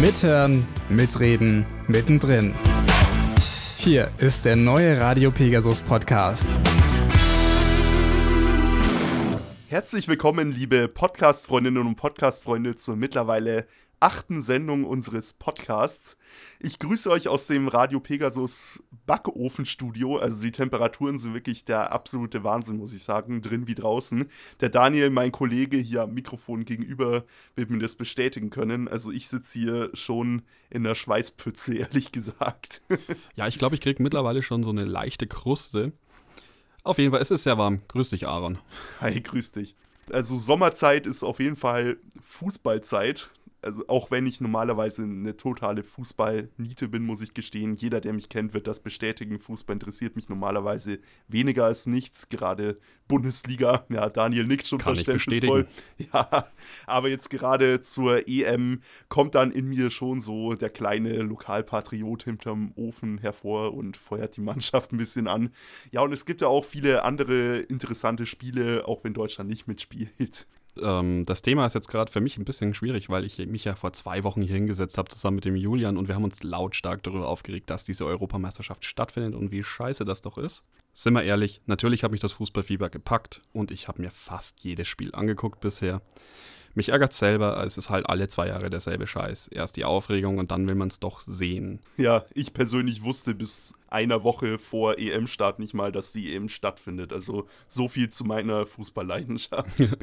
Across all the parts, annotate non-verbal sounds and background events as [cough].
Mithören, mitreden, mittendrin. Hier ist der neue Radio Pegasus Podcast. Herzlich willkommen, liebe Podcast-Freundinnen und Podcast-Freunde, zur mittlerweile achten Sendung unseres Podcasts. Ich grüße euch aus dem Radio Pegasus Backofenstudio. Also die Temperaturen sind wirklich der absolute Wahnsinn, muss ich sagen, drin wie draußen. Der Daniel, mein Kollege hier am Mikrofon gegenüber, wird mir das bestätigen können. Also ich sitze hier schon in der Schweißpütze, [laughs] ehrlich gesagt. ja, ich glaube, ich kriege mittlerweile schon so eine leichte Kruste. Auf jeden Fall, es ist sehr warm. Grüß dich, Aaron. Hi, grüß dich. Also Sommerzeit ist auf jeden Fall Fußballzeit also auch wenn ich normalerweise eine totale Fußball-Niete bin, muss ich gestehen, jeder, der mich kennt, wird das bestätigen. Fußball interessiert mich normalerweise weniger als nichts, gerade Bundesliga. Ja, Daniel nickt schon Kann verständnisvoll. [laughs] Ja, aber jetzt gerade zur EM kommt dann in mir schon so der kleine Lokalpatriot hinterm Ofen hervor und feuert die Mannschaft ein bisschen an. Ja, und es gibt ja auch viele andere interessante Spiele, auch wenn Deutschland nicht mitspielt ähm, das Thema ist jetzt gerade für mich ein bisschen schwierig, weil ich mich ja vor zwei Wochen hier hingesetzt habe, zusammen mit dem Julian, und wir haben uns lautstark darüber aufgeregt, dass diese Europameisterschaft stattfindet und wie scheiße das doch ist. Sind wir ehrlich, natürlich hat mich das Fußballfieber gepackt und ich habe mir fast jedes Spiel angeguckt bisher. Mich ärgert selber, es ist halt alle zwei Jahre derselbe Scheiß. Erst die Aufregung und dann will man es doch sehen. Ja, ich persönlich wusste bis einer Woche vor EM-Start nicht mal, dass die EM stattfindet. Also so viel zu meiner Fußballleidenschaft. [laughs]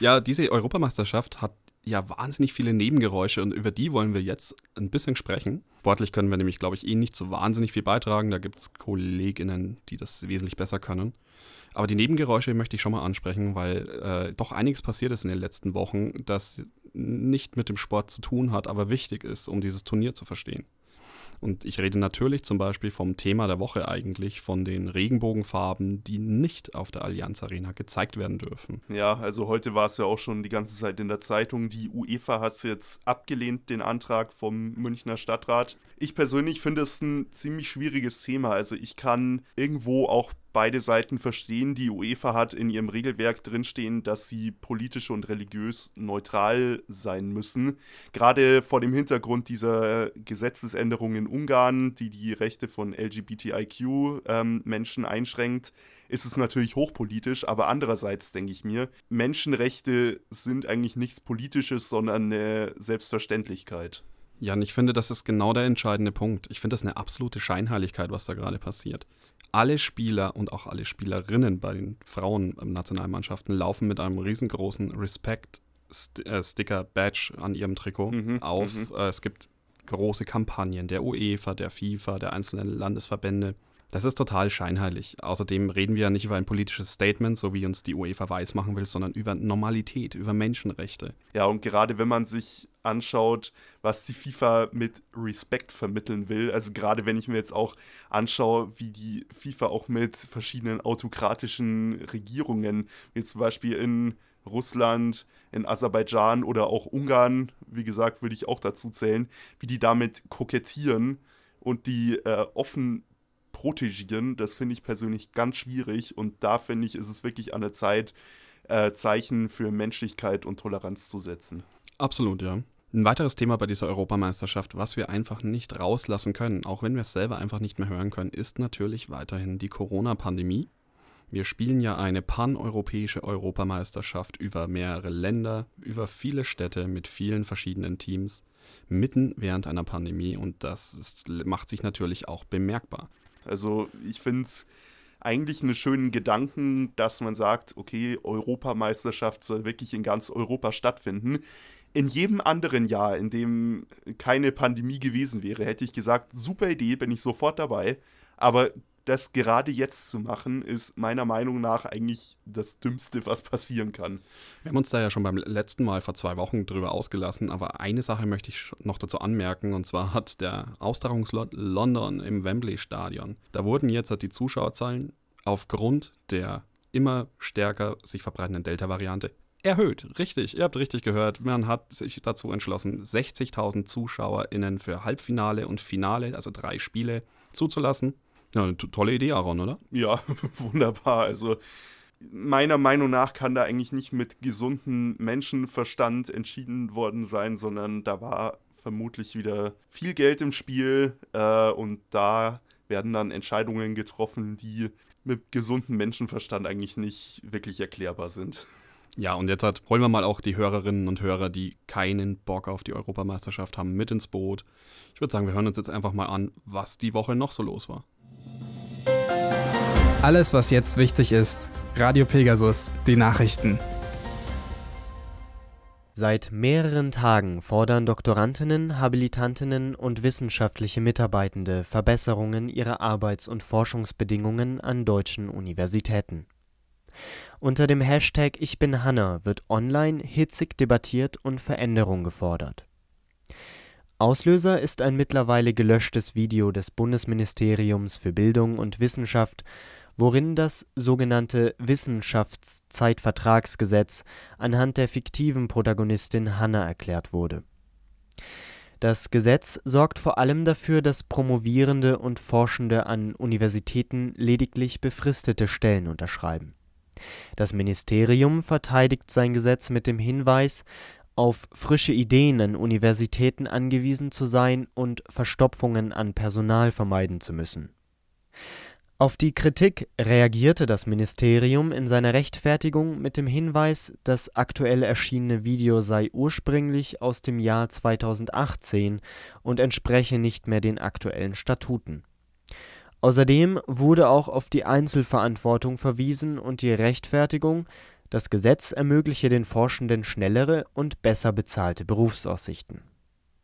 ja, diese Europameisterschaft hat ja wahnsinnig viele Nebengeräusche und über die wollen wir jetzt ein bisschen sprechen. Sportlich können wir nämlich, glaube ich, eh nicht so wahnsinnig viel beitragen. Da gibt es KollegInnen, die das wesentlich besser können. Aber die Nebengeräusche möchte ich schon mal ansprechen, weil äh, doch einiges passiert ist in den letzten Wochen, das nicht mit dem Sport zu tun hat, aber wichtig ist, um dieses Turnier zu verstehen. Und ich rede natürlich zum Beispiel vom Thema der Woche eigentlich, von den Regenbogenfarben, die nicht auf der Allianz Arena gezeigt werden dürfen. Ja, also heute war es ja auch schon die ganze Zeit in der Zeitung. Die UEFA hat es jetzt abgelehnt, den Antrag vom Münchner Stadtrat. Ich persönlich finde es ein ziemlich schwieriges Thema. Also ich kann irgendwo auch beide Seiten verstehen. Die UEFA hat in ihrem Regelwerk drinstehen, dass sie politisch und religiös neutral sein müssen. Gerade vor dem Hintergrund dieser Gesetzesänderung in Ungarn, die die Rechte von LGBTIQ-Menschen ähm, einschränkt, ist es natürlich hochpolitisch. Aber andererseits denke ich mir, Menschenrechte sind eigentlich nichts Politisches, sondern eine Selbstverständlichkeit. Jan, ich finde, das ist genau der entscheidende Punkt. Ich finde das eine absolute Scheinheiligkeit, was da gerade passiert alle Spieler und auch alle Spielerinnen bei den Frauen-Nationalmannschaften laufen mit einem riesengroßen Respect-Sticker-Badge äh, an ihrem Trikot mhm, auf. Mhm. Es gibt große Kampagnen der UEFA, der FIFA, der einzelnen Landesverbände. Das ist total scheinheilig. Außerdem reden wir ja nicht über ein politisches Statement, so wie uns die UEFA weiß machen will, sondern über Normalität, über Menschenrechte. Ja, und gerade wenn man sich anschaut, was die FIFA mit Respekt vermitteln will, also gerade wenn ich mir jetzt auch anschaue, wie die FIFA auch mit verschiedenen autokratischen Regierungen, wie zum Beispiel in Russland, in Aserbaidschan oder auch Ungarn, wie gesagt, würde ich auch dazu zählen, wie die damit kokettieren und die äh, offen protegieren, das finde ich persönlich ganz schwierig und da finde ich, ist es wirklich an der Zeit, äh, Zeichen für Menschlichkeit und Toleranz zu setzen. Absolut, ja. Ein weiteres Thema bei dieser Europameisterschaft, was wir einfach nicht rauslassen können, auch wenn wir es selber einfach nicht mehr hören können, ist natürlich weiterhin die Corona-Pandemie. Wir spielen ja eine paneuropäische Europameisterschaft über mehrere Länder, über viele Städte mit vielen verschiedenen Teams, mitten während einer Pandemie und das ist, macht sich natürlich auch bemerkbar. Also ich finde es eigentlich einen schönen Gedanken, dass man sagt, okay, Europameisterschaft soll wirklich in ganz Europa stattfinden. In jedem anderen Jahr, in dem keine Pandemie gewesen wäre, hätte ich gesagt, super Idee, bin ich sofort dabei. Aber das gerade jetzt zu machen, ist meiner Meinung nach eigentlich das Dümmste, was passieren kann. Wir haben uns da ja schon beim letzten Mal vor zwei Wochen drüber ausgelassen, aber eine Sache möchte ich noch dazu anmerken, und zwar hat der Austragungslot London im Wembley Stadion, da wurden jetzt die Zuschauerzahlen aufgrund der immer stärker sich verbreitenden Delta-Variante erhöht. Richtig, ihr habt richtig gehört. Man hat sich dazu entschlossen, 60.000 ZuschauerInnen für Halbfinale und Finale, also drei Spiele, zuzulassen. Ja, eine tolle Idee, Aaron, oder? Ja, [laughs] wunderbar. Also meiner Meinung nach kann da eigentlich nicht mit gesundem Menschenverstand entschieden worden sein, sondern da war vermutlich wieder viel Geld im Spiel äh, und da werden dann Entscheidungen getroffen, die mit gesundem Menschenverstand eigentlich nicht wirklich erklärbar sind. Ja, und jetzt hat, holen wir mal auch die Hörerinnen und Hörer, die keinen Bock auf die Europameisterschaft haben, mit ins Boot. Ich würde sagen, wir hören uns jetzt einfach mal an, was die Woche noch so los war. Alles, was jetzt wichtig ist. Radio Pegasus, die Nachrichten. Seit mehreren Tagen fordern Doktorandinnen, Habilitantinnen und wissenschaftliche Mitarbeitende Verbesserungen ihrer Arbeits- und Forschungsbedingungen an deutschen Universitäten. Unter dem Hashtag Ich bin Hanna wird online hitzig debattiert und Veränderung gefordert. Auslöser ist ein mittlerweile gelöschtes Video des Bundesministeriums für Bildung und Wissenschaft worin das sogenannte Wissenschaftszeitvertragsgesetz anhand der fiktiven Protagonistin Hanna erklärt wurde. Das Gesetz sorgt vor allem dafür, dass Promovierende und Forschende an Universitäten lediglich befristete Stellen unterschreiben. Das Ministerium verteidigt sein Gesetz mit dem Hinweis, auf frische Ideen an Universitäten angewiesen zu sein und Verstopfungen an Personal vermeiden zu müssen auf die Kritik reagierte das Ministerium in seiner Rechtfertigung mit dem Hinweis, das aktuell erschienene Video sei ursprünglich aus dem Jahr 2018 und entspreche nicht mehr den aktuellen Statuten. Außerdem wurde auch auf die Einzelverantwortung verwiesen und die Rechtfertigung, das Gesetz ermögliche den Forschenden schnellere und besser bezahlte Berufsaussichten.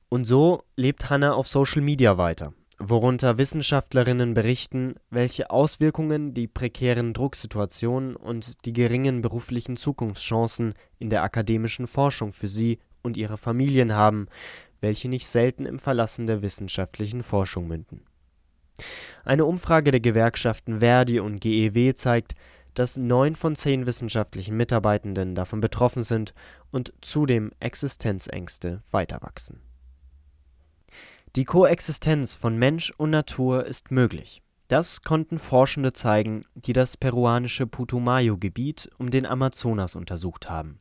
Und so lebt Hanna auf Social Media weiter worunter Wissenschaftlerinnen berichten, welche Auswirkungen die prekären Drucksituationen und die geringen beruflichen Zukunftschancen in der akademischen Forschung für sie und ihre Familien haben, welche nicht selten im Verlassen der wissenschaftlichen Forschung münden. Eine Umfrage der Gewerkschaften ver.di und GEW zeigt, dass neun von zehn wissenschaftlichen Mitarbeitenden davon betroffen sind und zudem Existenzängste weiter wachsen die Koexistenz von Mensch und Natur ist möglich. Das konnten Forschende zeigen, die das peruanische Putumayo-Gebiet um den Amazonas untersucht haben.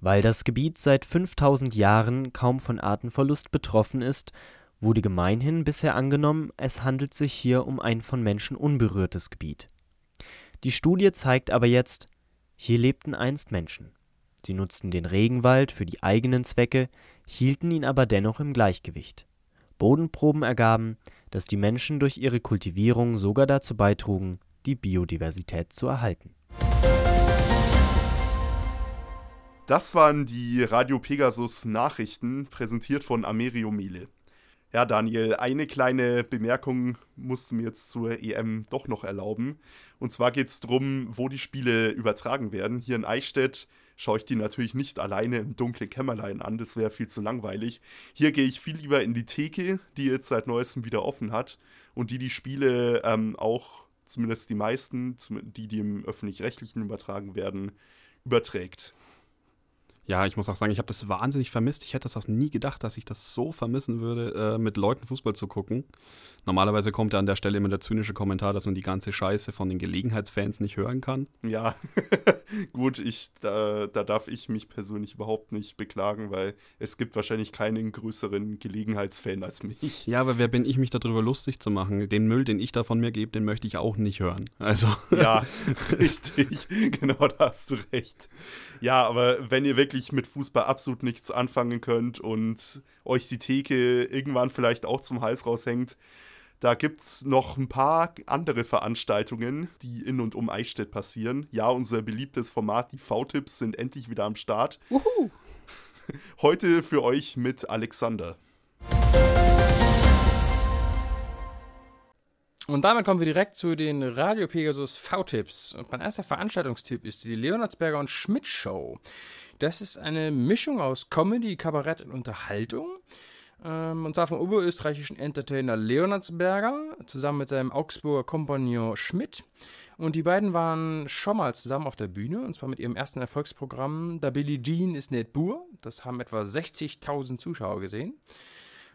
Weil das Gebiet seit 5000 Jahren kaum von Artenverlust betroffen ist, wurde gemeinhin bisher angenommen, es handelt sich hier um ein von Menschen unberührtes Gebiet. Die Studie zeigt aber jetzt, hier lebten einst Menschen. Sie nutzten den Regenwald für die eigenen Zwecke, hielten ihn aber dennoch im Gleichgewicht. Bodenproben ergaben, dass die Menschen durch ihre Kultivierung sogar dazu beitrugen, die Biodiversität zu erhalten. Das waren die Radio Pegasus Nachrichten, präsentiert von Amerio Mele. Ja, Daniel, eine kleine Bemerkung musst du mir jetzt zur EM doch noch erlauben. Und zwar geht es darum, wo die Spiele übertragen werden. Hier in Eichstätt schaue ich die natürlich nicht alleine im dunklen Kämmerlein an, das wäre viel zu langweilig. Hier gehe ich viel lieber in die Theke, die jetzt seit neuestem wieder offen hat und die die Spiele ähm, auch, zumindest die meisten, die, die im öffentlich-rechtlichen übertragen werden, überträgt. Ja, ich muss auch sagen, ich habe das wahnsinnig vermisst. Ich hätte das auch nie gedacht, dass ich das so vermissen würde, äh, mit Leuten Fußball zu gucken. Normalerweise kommt ja an der Stelle immer der zynische Kommentar, dass man die ganze Scheiße von den Gelegenheitsfans nicht hören kann. Ja, [laughs] gut, ich, da, da darf ich mich persönlich überhaupt nicht beklagen, weil es gibt wahrscheinlich keinen größeren Gelegenheitsfan als mich. Ja, aber wer bin ich, mich darüber lustig zu machen? Den Müll, den ich da von mir gebe, den möchte ich auch nicht hören. Also. Ja, [laughs] [laughs] richtig. genau, da hast du recht. Ja, aber wenn ihr wirklich mit Fußball absolut nichts anfangen könnt und euch die Theke irgendwann vielleicht auch zum Hals raushängt, da gibt es noch ein paar andere Veranstaltungen, die in und um Eichstätt passieren. Ja, unser beliebtes Format, die V-Tipps, sind endlich wieder am Start. Uhu. [laughs] Heute für euch mit Alexander. Und damit kommen wir direkt zu den Radio Pegasus V-Tipps. Und mein erster Veranstaltungstyp ist die Leonardsberger und Schmidt Show. Das ist eine Mischung aus Comedy, Kabarett und Unterhaltung. Ähm, und zwar vom oberösterreichischen Entertainer Leonardsberger zusammen mit seinem Augsburger Kompagnon Schmidt. Und die beiden waren schon mal zusammen auf der Bühne und zwar mit ihrem ersten Erfolgsprogramm Da Billie Jean ist nicht Bur. Das haben etwa 60.000 Zuschauer gesehen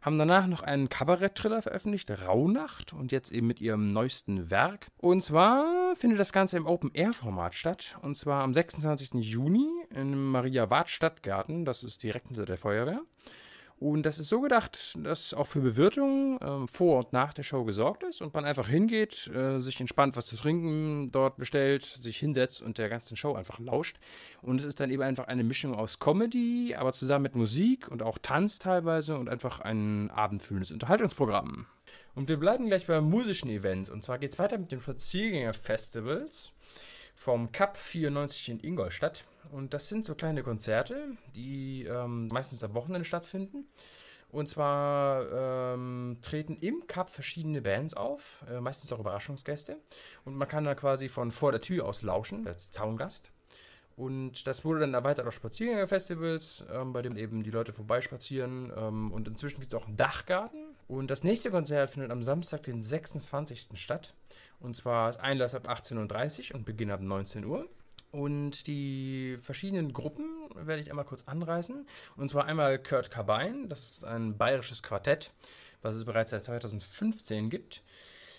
haben danach noch einen Kabarett-Thriller veröffentlicht, Rauhnacht, und jetzt eben mit ihrem neuesten Werk. Und zwar findet das Ganze im Open-Air-Format statt, und zwar am 26. Juni im Maria-Wart-Stadtgarten, das ist direkt hinter der Feuerwehr. Und das ist so gedacht, dass auch für Bewirtung äh, vor und nach der Show gesorgt ist und man einfach hingeht, äh, sich entspannt was zu trinken dort bestellt, sich hinsetzt und der ganzen Show einfach lauscht. Und es ist dann eben einfach eine Mischung aus Comedy, aber zusammen mit Musik und auch Tanz teilweise und einfach ein abendfüllendes Unterhaltungsprogramm. Und wir bleiben gleich beim musischen Event. Und zwar geht es weiter mit den Spaziergänger-Festivals vom Cup 94 in Ingolstadt. Und das sind so kleine Konzerte, die ähm, meistens am Wochenende stattfinden. Und zwar ähm, treten im Cup verschiedene Bands auf, äh, meistens auch Überraschungsgäste. Und man kann da quasi von vor der Tür aus lauschen, als Zaungast. Und das wurde dann erweitert auf Spaziergängerfestivals, ähm, bei dem eben die Leute vorbeispazieren. Ähm, und inzwischen gibt es auch einen Dachgarten. Und das nächste Konzert findet am Samstag, den 26. statt. Und zwar ist Einlass ab 18.30 Uhr und Beginn ab 19 Uhr. Und die verschiedenen Gruppen werde ich einmal kurz anreißen. Und zwar einmal Kurt Cobain, das ist ein bayerisches Quartett, was es bereits seit 2015 gibt.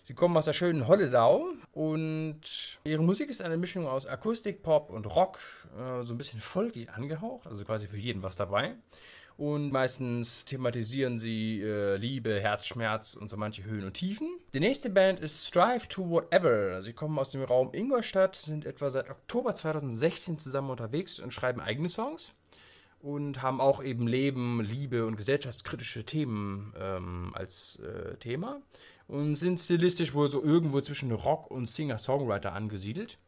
Sie kommen aus der schönen Holledau und ihre Musik ist eine Mischung aus Akustik, Pop und Rock, äh, so ein bisschen folkig angehaucht, also quasi für jeden was dabei. Und meistens thematisieren sie äh, Liebe, Herzschmerz und so manche Höhen und Tiefen. Die nächste Band ist Strive to Whatever. Sie kommen aus dem Raum Ingolstadt, sind etwa seit Oktober 2016 zusammen unterwegs und schreiben eigene Songs und haben auch eben Leben, Liebe und gesellschaftskritische Themen ähm, als äh, Thema und sind stilistisch wohl so irgendwo zwischen Rock und Singer-Songwriter angesiedelt.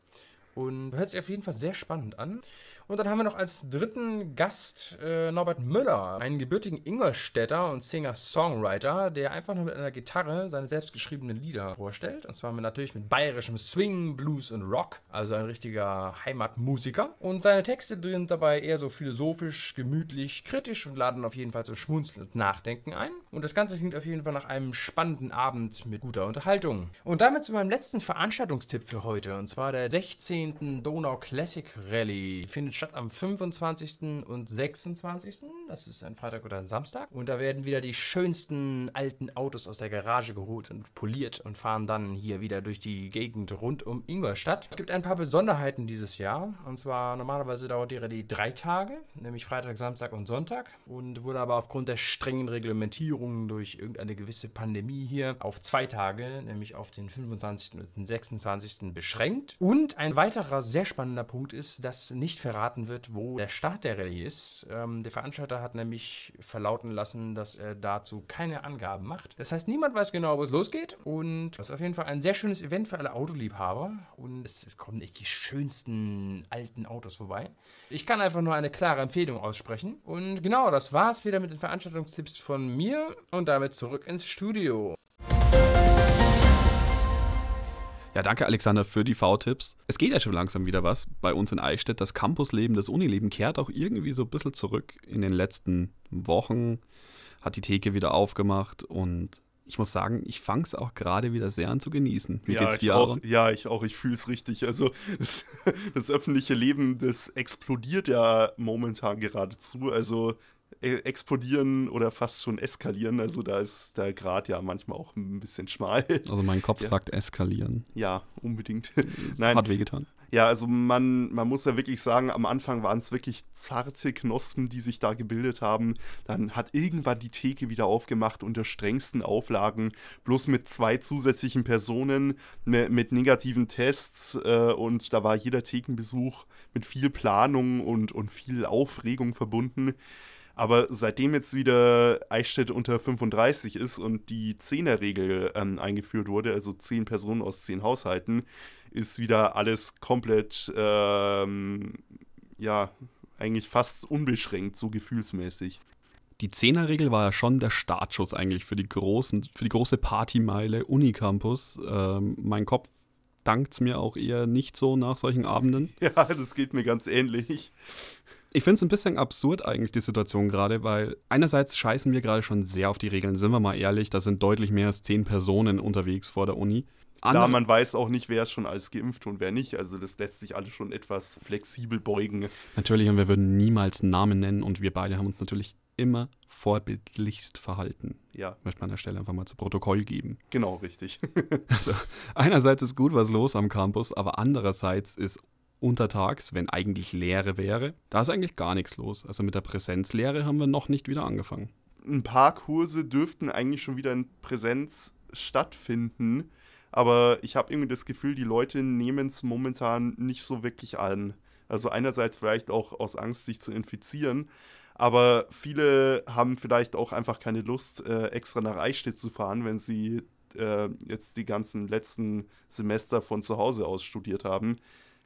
Und hört sich auf jeden Fall sehr spannend an. Und dann haben wir noch als dritten Gast äh, Norbert Müller, einen gebürtigen Ingolstädter und Singer-Songwriter, der einfach nur mit einer Gitarre seine selbstgeschriebenen Lieder vorstellt. Und zwar natürlich mit bayerischem Swing, Blues und Rock, also ein richtiger Heimatmusiker. Und seine Texte sind dabei eher so philosophisch, gemütlich, kritisch und laden auf jeden Fall zum Schmunzeln und Nachdenken ein. Und das Ganze klingt auf jeden Fall nach einem spannenden Abend mit guter Unterhaltung. Und damit zu meinem letzten Veranstaltungstipp für heute, und zwar der 16. Donau Classic Rally. Die findet statt am 25. und 26. Das ist ein Freitag oder ein Samstag. Und da werden wieder die schönsten alten Autos aus der Garage geholt und poliert und fahren dann hier wieder durch die Gegend rund um Ingolstadt. Es gibt ein paar Besonderheiten dieses Jahr. Und zwar normalerweise dauert die Rallye drei Tage, nämlich Freitag, Samstag und Sonntag. Und wurde aber aufgrund der strengen Reglementierungen durch irgendeine gewisse Pandemie hier auf zwei Tage, nämlich auf den 25. und den 26. beschränkt. Und ein weiterer sehr spannender Punkt ist, dass nicht verraten verraten wird, wo der Start der Rallye ist. Ähm, der Veranstalter hat nämlich verlauten lassen, dass er dazu keine Angaben macht. Das heißt, niemand weiß genau, wo es losgeht. Und das ist auf jeden Fall ein sehr schönes Event für alle Autoliebhaber. Und es, es kommen echt die schönsten alten Autos vorbei. Ich kann einfach nur eine klare Empfehlung aussprechen. Und genau, das war's wieder mit den Veranstaltungstipps von mir. Und damit zurück ins Studio. Ja, danke Alexander für die V-Tipps. Es geht ja schon langsam wieder was bei uns in Eichstätt. Das Campusleben, das Unileben kehrt auch irgendwie so ein bisschen zurück. In den letzten Wochen hat die Theke wieder aufgemacht und ich muss sagen, ich fange es auch gerade wieder sehr an zu genießen. Wie ja, geht's dir, auch, Ja, ich auch. Ich fühle es richtig. Also [laughs] das, das, öffentliche Leben, das explodiert ja momentan geradezu. Also explodieren oder fast schon eskalieren. Also da ist der Grad ja manchmal auch ein bisschen schmal. Also mein Kopf ja. sagt eskalieren. Ja, unbedingt. [laughs] Das [laughs] Nein. Hat wehgetan. Ja, also man, man muss ja wirklich sagen, am Anfang waren es wirklich zarte Knospen, die sich da gebildet haben. Dann hat irgendwann die Theke wieder aufgemacht unter strengsten Auflagen, bloß mit zwei zusätzlichen Personen, mit, mit negativen Tests äh, und da war jeder Thekenbesuch mit viel Planung und, und viel Aufregung verbunden. Aber seitdem jetzt wieder Eichstätt unter 35 ist und die Zehnerregel ähm, eingeführt wurde, also 10 Personen aus 10 Haushalten, ist wieder alles komplett, ähm, ja, eigentlich fast unbeschränkt, so gefühlsmäßig. Die Zehnerregel war ja schon der Startschuss eigentlich für die großen, für die große Partymeile Unicampus. Ähm, mein Kopf dankt es mir auch eher nicht so nach solchen Abenden. [laughs] Ja, das geht mir ganz ähnlich. Ich finde es ein bisschen absurd eigentlich, die Situation gerade, weil einerseits scheißen wir gerade schon sehr auf die Regeln, sind wir mal ehrlich, da sind deutlich mehr als zehn Personen unterwegs vor der Uni. Andere Klar, man weiß auch nicht, wer ist schon alles geimpft und wer nicht. Also das lässt sich alles schon etwas flexibel beugen. Natürlich, und wir würden niemals Namen nennen und wir beide haben uns natürlich immer vorbildlichst verhalten. Ja. Möchte man an der Stelle einfach mal zu Protokoll geben. Genau, richtig. [laughs] also einerseits ist gut was los am Campus, aber andererseits ist untertags, wenn eigentlich Lehre wäre, da ist eigentlich gar nichts los. Also mit der Präsenzlehre haben wir noch nicht wieder angefangen. ein paar Kurse dürften eigentlich schon wieder in Präsenz stattfinden. Aber ich habe irgendwie das Gefühl, die Leute nehmen es momentan nicht so wirklich an. Also einerseits vielleicht auch aus Angst, sich zu infizieren. Aber viele haben vielleicht auch einfach keine Lust, äh, extra nach Eichstätt zu fahren, wenn sie äh, jetzt die ganzen letzten Semester von zu Hause aus studiert haben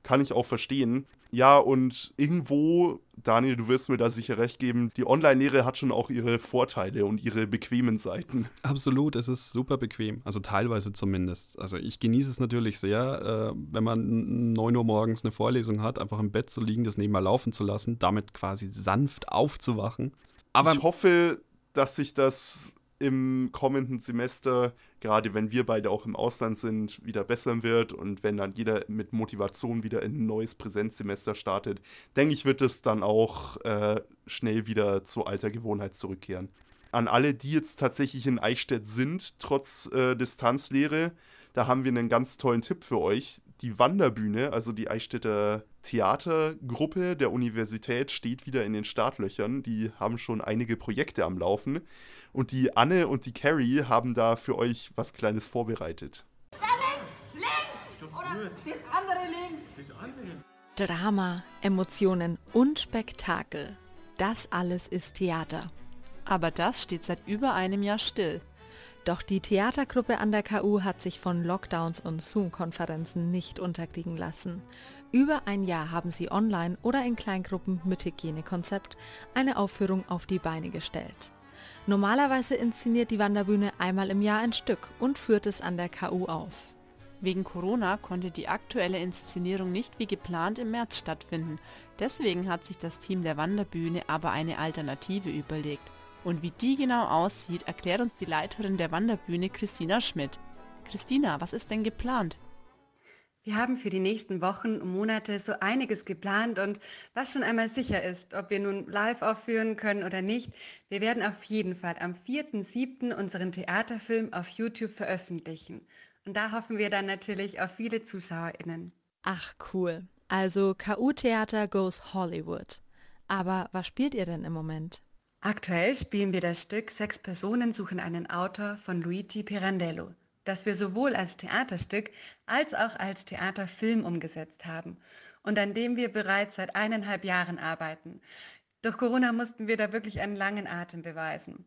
kann ich auch verstehen. Ja, und irgendwo, Daniel, du wirst mir da sicher recht geben, die Online-Lehre hat schon auch ihre Vorteile und ihre bequemen Seiten. Absolut, es ist super bequem, also teilweise zumindest. Also ich genieße es natürlich sehr, äh, wenn man 9 Uhr morgens eine Vorlesung hat, einfach im Bett zu liegen, das nebenbei laufen zu lassen, damit quasi sanft aufzuwachen. Aber ich hoffe, dass sich das im kommenden Semester, gerade wenn wir beide auch im Ausland sind, wieder bessern wird und wenn dann jeder mit Motivation wieder in ein neues Präsenzsemester startet, denke ich, wird es dann auch äh, schnell wieder zu alter Gewohnheit zurückkehren. An alle, die jetzt tatsächlich in Eichstätt sind, trotz äh, Distanzlehre, da haben wir einen ganz tollen Tipp für euch. Die Wanderbühne, also die Eichstätter Theatergruppe der Universität, steht wieder in den Startlöchern. Die haben schon einige Projekte am Laufen. Und die Anne und die Carrie haben da für euch was Kleines vorbereitet. Da links, links! Oder das andere links! Das andere. Drama, Emotionen und Spektakel. Das alles ist Theater. Aber das steht seit über einem Jahr still. Doch die Theatergruppe an der KU hat sich von Lockdowns und Zoom-Konferenzen nicht unterkriegen lassen. Über ein Jahr haben sie online oder in Kleingruppen mit Hygienekonzept eine Aufführung auf die Beine gestellt. Normalerweise inszeniert die Wanderbühne einmal im Jahr ein Stück und führt es an der KU auf. Wegen Corona konnte die aktuelle Inszenierung nicht wie geplant im März stattfinden. Deswegen hat sich das Team der Wanderbühne aber eine Alternative überlegt. Und wie die genau aussieht, erklärt uns die Leiterin der Wanderbühne Christina Schmidt. Christina, was ist denn geplant? Wir haben für die nächsten Wochen und Monate so einiges geplant und was schon einmal sicher ist, ob wir nun live aufführen können oder nicht, wir werden auf jeden Fall am 4.7. unseren Theaterfilm auf YouTube veröffentlichen. Und da hoffen wir dann natürlich auf viele ZuschauerInnen. Ach cool. Also KU-Theater goes Hollywood. Aber was spielt ihr denn im Moment? Aktuell spielen wir das Stück Sechs Personen suchen einen Autor von Luigi Pirandello, das wir sowohl als Theaterstück als auch als Theaterfilm umgesetzt haben und an dem wir bereits seit eineinhalb Jahren arbeiten. Durch Corona mussten wir da wirklich einen langen Atem beweisen.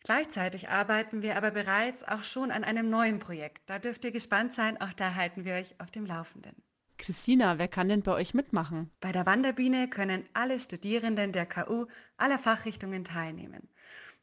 Gleichzeitig arbeiten wir aber bereits auch schon an einem neuen Projekt. Da dürft ihr gespannt sein, auch da halten wir euch auf dem Laufenden. Christina, wer kann denn bei euch mitmachen? Bei der Wanderbiene können alle Studierenden der KU aller Fachrichtungen teilnehmen.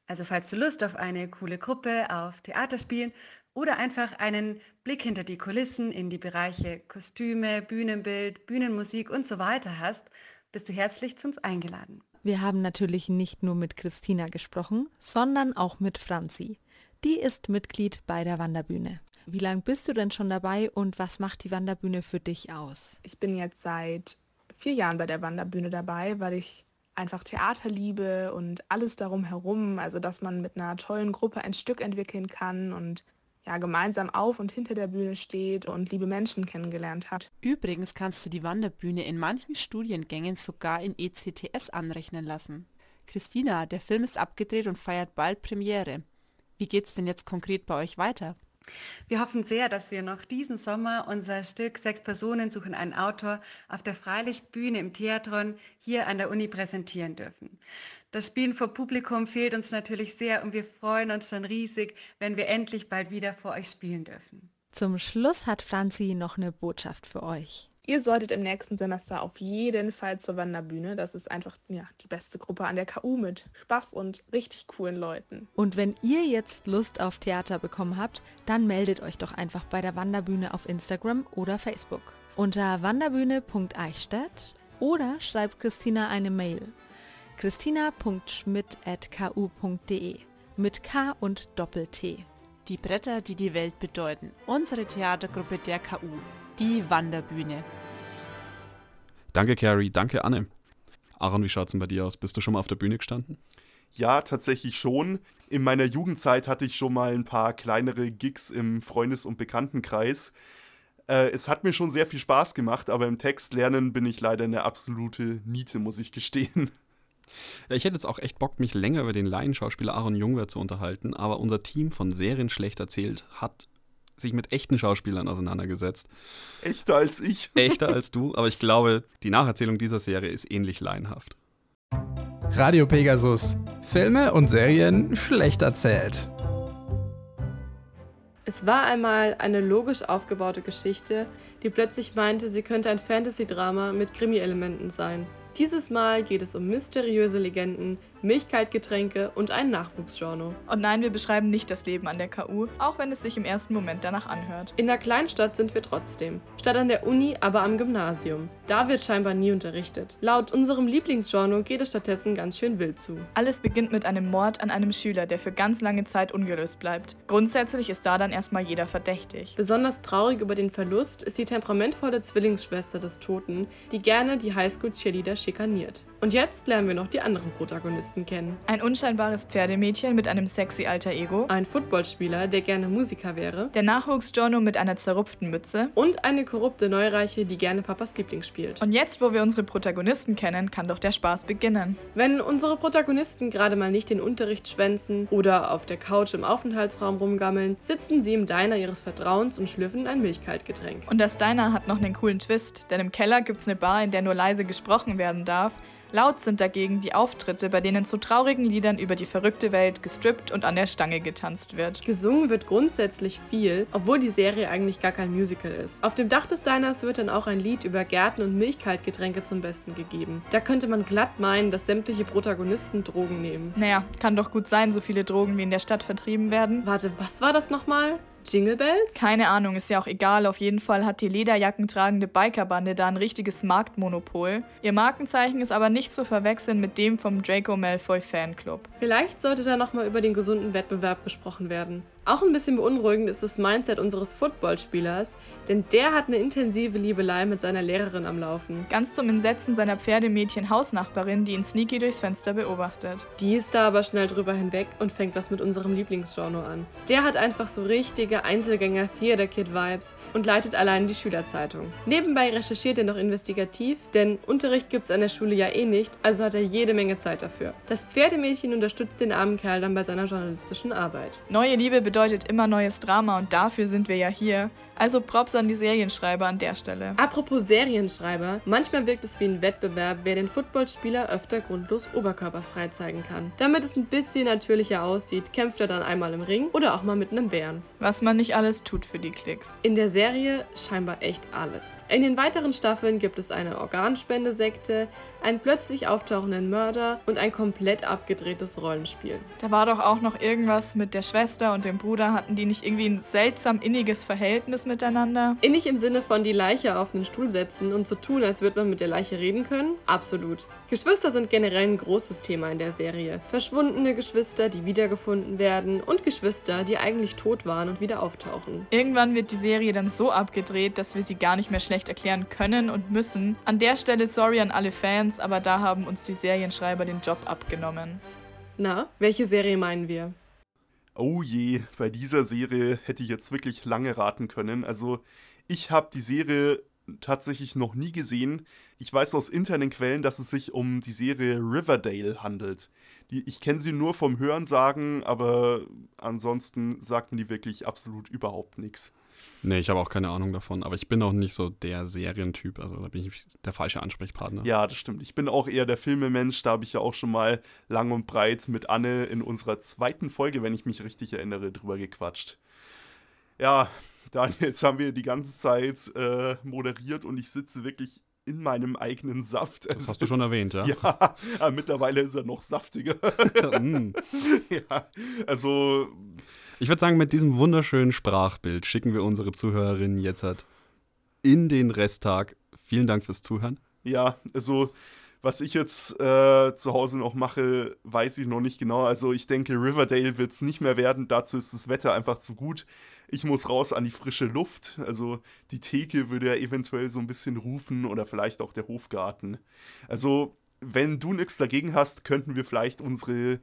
Also falls du Lust auf eine coole Gruppe, auf Theaterspielen oder einfach einen Blick hinter die Kulissen in die Bereiche Kostüme, Bühnenbild, Bühnenmusik und so weiter hast, bist du herzlich zu uns eingeladen. Wir haben natürlich nicht nur mit Christina gesprochen, sondern auch mit Franzi. Die ist Mitglied bei der Wanderbühne. Wie lange bist du denn schon dabei und was macht die Wanderbühne für dich aus? Ich bin jetzt seit vier Jahren bei der Wanderbühne dabei, weil ich einfach Theater liebe und alles darum herum, also dass man mit einer tollen Gruppe ein Stück entwickeln kann und ja, gemeinsam auf und hinter der Bühne steht und liebe Menschen kennengelernt hat. Übrigens kannst du die Wanderbühne in manchen Studiengängen sogar in ECTS anrechnen lassen. Christina, der Film ist abgedreht und feiert bald Premiere. Wie geht's denn jetzt konkret bei euch weiter? Wir hoffen sehr, dass wir noch diesen Sommer unser Stück Sechs Personen suchen einen Autor auf der Freilichtbühne im Theatron hier an der Uni präsentieren dürfen. Das Spielen vor Publikum fehlt uns natürlich sehr und wir freuen uns schon riesig, wenn wir endlich bald wieder vor euch spielen dürfen. Zum Schluss hat Franzi noch eine Botschaft für euch. Ihr solltet im nächsten Semester auf jeden Fall zur Wanderbühne. Das ist einfach ja, die beste Gruppe an der KU mit Spaß und richtig coolen Leuten. Und wenn ihr jetzt Lust auf Theater bekommen habt, dann meldet euch doch einfach bei der Wanderbühne auf Instagram oder Facebook. Unter wanderbühne.eichstätt oder schreibt Christina eine Mail. christina.schmidt.ku.de mit K und Doppel-T. Die Bretter, die die Welt bedeuten. Unsere Theatergruppe der KU. Die Wanderbühne. Danke, Carrie. Danke, Anne. Aaron, wie schaut es denn bei dir aus? Bist du schon mal auf der Bühne gestanden? Ja, tatsächlich schon. In meiner Jugendzeit hatte ich schon mal ein paar kleinere Gigs im Freundes- und Bekanntenkreis. Äh, es hat mir schon sehr viel Spaß gemacht, aber im Textlernen bin ich leider eine absolute Niete, muss ich gestehen. [laughs] Ja, ich hätte jetzt auch echt Bock, mich länger über den Laienschauspieler Aaron Jungwirth zu unterhalten, aber unser Team von Serien schlecht erzählt hat sich mit echten Schauspielern auseinandergesetzt. Echter als ich. [laughs] Echter als du, aber ich glaube, die Nacherzählung dieser Serie ist ähnlich laienhaft. Radio Pegasus. Filme und Serien schlecht erzählt. Es war einmal eine logisch aufgebaute Geschichte, die plötzlich meinte, sie könnte ein Fantasy-Drama mit Krimi-Elementen sein. Dieses Mal geht es um mysteriöse Legenden, Milchkaltgetränke und ein Nachwuchsgenre. Und nein, wir beschreiben nicht das Leben an der KU, auch wenn es sich im ersten Moment danach anhört. In der Kleinstadt sind wir trotzdem. Statt an der Uni, aber am Gymnasium. Da wird scheinbar nie unterrichtet. Laut unserem Lieblingsgenre geht es stattdessen ganz schön wild zu. Alles beginnt mit einem Mord an einem Schüler, der für ganz lange Zeit ungelöst bleibt. Grundsätzlich ist da dann erstmal jeder verdächtig. Besonders traurig über den Verlust ist die temperamentvolle Zwillingsschwester des Toten, die gerne die Highschool-Cheerleader schikaniert. Und jetzt lernen wir noch die anderen Protagonisten kennen. Ein unscheinbares Pferdemädchen mit einem sexy alter Ego. Ein Footballspieler, der gerne Musiker wäre. Der Nachwuchsjourno mit einer zerrupften Mütze. Und eine korrupte Neureiche, die gerne Papas Liebling spielt. Und jetzt, wo wir unsere Protagonisten kennen, kann doch der Spaß beginnen. Wenn unsere Protagonisten gerade mal nicht den Unterricht schwänzen oder auf der Couch im Aufenthaltsraum rumgammeln, sitzen sie im Diner ihres Vertrauens und schlürfen ein Milchkaltgetränk. Und das Diner hat noch einen coolen Twist, denn im Keller gibt's eine Bar, in der nur leise gesprochen werden darf Laut sind dagegen die Auftritte, bei denen zu traurigen Liedern über die verrückte Welt gestrippt und an der Stange getanzt wird. Gesungen wird grundsätzlich viel, obwohl die Serie eigentlich gar kein Musical ist. Auf dem Dach des Diners wird dann auch ein Lied über Gärten und Milchkaltgetränke zum Besten gegeben. Da könnte man glatt meinen, dass sämtliche Protagonisten Drogen nehmen. Naja, kann doch gut sein, so viele Drogen wie in der Stadt vertrieben werden. Warte, was war das nochmal? Jingle Bells? Keine Ahnung, ist ja auch egal. Auf jeden Fall hat die Lederjacken tragende Bikerbande da ein richtiges Marktmonopol. Ihr Markenzeichen ist aber nicht zu verwechseln mit dem vom Draco Malfoy Fanclub. Vielleicht sollte da nochmal über den gesunden Wettbewerb gesprochen werden. Auch ein bisschen beunruhigend ist das Mindset unseres Footballspielers, denn der hat eine intensive Liebelei mit seiner Lehrerin am Laufen. Ganz zum Entsetzen seiner Pferdemädchen Hausnachbarin, die ihn sneaky durchs Fenster beobachtet. Die ist da aber schnell drüber hinweg und fängt was mit unserem Lieblingsgenre an. Der hat einfach so richtige Einzelgänger Theater Kid Vibes und leitet allein die Schülerzeitung. Nebenbei recherchiert er noch investigativ, denn Unterricht gibt's an der Schule ja eh nicht, also hat er jede Menge Zeit dafür. Das Pferdemädchen unterstützt den armen Kerl dann bei seiner journalistischen Arbeit. Neue Liebe bedeutet immer neues Drama und dafür sind wir ja hier. Also Props an die Serienschreiber an der Stelle. Apropos Serienschreiber, manchmal wirkt es wie ein Wettbewerb, wer den Footballspieler öfter grundlos oberkörperfrei zeigen kann. Damit es ein bisschen natürlicher aussieht, kämpft er dann einmal im Ring oder auch mal mit einem Bären. Was man nicht alles tut für die Klicks. In der Serie scheinbar echt alles. In den weiteren Staffeln gibt es eine Organspendesekte, einen plötzlich auftauchenden Mörder und ein komplett abgedrehtes Rollenspiel. Da war doch auch noch irgendwas mit der Schwester und dem Bruder. Hatten die nicht irgendwie ein seltsam inniges Verhältnis miteinander? Innig im Sinne von die Leiche auf einen Stuhl setzen und so tun, als würde man mit der Leiche reden können? Absolut. Geschwister sind generell ein großes Thema in der Serie. Verschwundene Geschwister, die wiedergefunden werden und Geschwister, die eigentlich tot waren und wieder auftauchen. Irgendwann wird die Serie dann so abgedreht, dass wir sie gar nicht mehr schlecht erklären können und müssen. An der Stelle sorry an alle Fans, aber da haben uns die Serienschreiber den Job abgenommen. Na, welche Serie meinen wir? Oh je, bei dieser Serie hätte ich jetzt wirklich lange raten können. Also, ich habe die Serie tatsächlich noch nie gesehen. Ich weiß aus internen Quellen, dass es sich um die Serie Riverdale handelt. Die, ich kenne sie nur vom Hörensagen, aber ansonsten sagt mir die wirklich absolut überhaupt nichts. Nee, ich habe auch keine Ahnung davon, aber ich bin auch nicht so der Serientyp, also da bin ich der falsche Ansprechpartner. Ja, das stimmt. Ich bin auch eher der Filmemensch, da habe ich ja auch schon mal lang und breit mit Anne in unserer zweiten Folge, wenn ich mich richtig erinnere, drüber gequatscht. Ja, Daniel, jetzt haben wir die ganze Zeit äh, moderiert und ich sitze wirklich in meinem eigenen Saft. Das hast du schon erwähnt, ja? [laughs] Ja, aber mittlerweile ist er noch saftiger. [laughs] Mm. [laughs] ja, also Ich würde sagen, mit diesem wunderschönen Sprachbild schicken wir unsere Zuhörerinnen jetzt halt in den Resttag. Vielen Dank fürs Zuhören. Ja, also was ich jetzt äh, zu Hause noch mache, weiß ich noch nicht genau. Also ich denke, Riverdale wird es nicht mehr werden. Dazu ist das Wetter einfach zu gut. Ich muss raus an die frische Luft. Also die Theke würde ja eventuell so ein bisschen rufen oder vielleicht auch der Hofgarten. Also wenn du nichts dagegen hast, könnten wir vielleicht unsere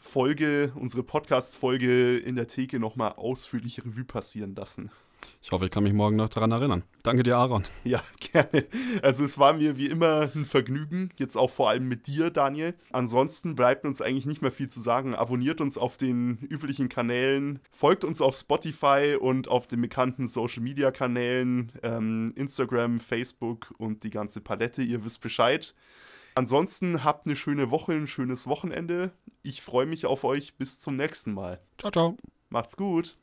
Folge, unsere Podcast-Folge in der Theke nochmal ausführlich Revue passieren lassen. Ich hoffe, ich kann mich morgen noch daran erinnern. Danke dir, Aaron. [laughs] Ja, gerne. Also es war mir wie immer ein Vergnügen, jetzt auch vor allem mit dir, Daniel. Ansonsten bleibt uns eigentlich nicht mehr viel zu sagen. Abonniert uns auf den üblichen Kanälen, folgt uns auf Spotify und auf den bekannten Social-Media-Kanälen, ähm, Instagram, Facebook und die ganze Palette. Ihr wisst Bescheid. Ansonsten habt eine schöne Woche, ein schönes Wochenende. Ich freue mich auf euch. Bis zum nächsten Mal. Ciao, ciao. Macht's gut.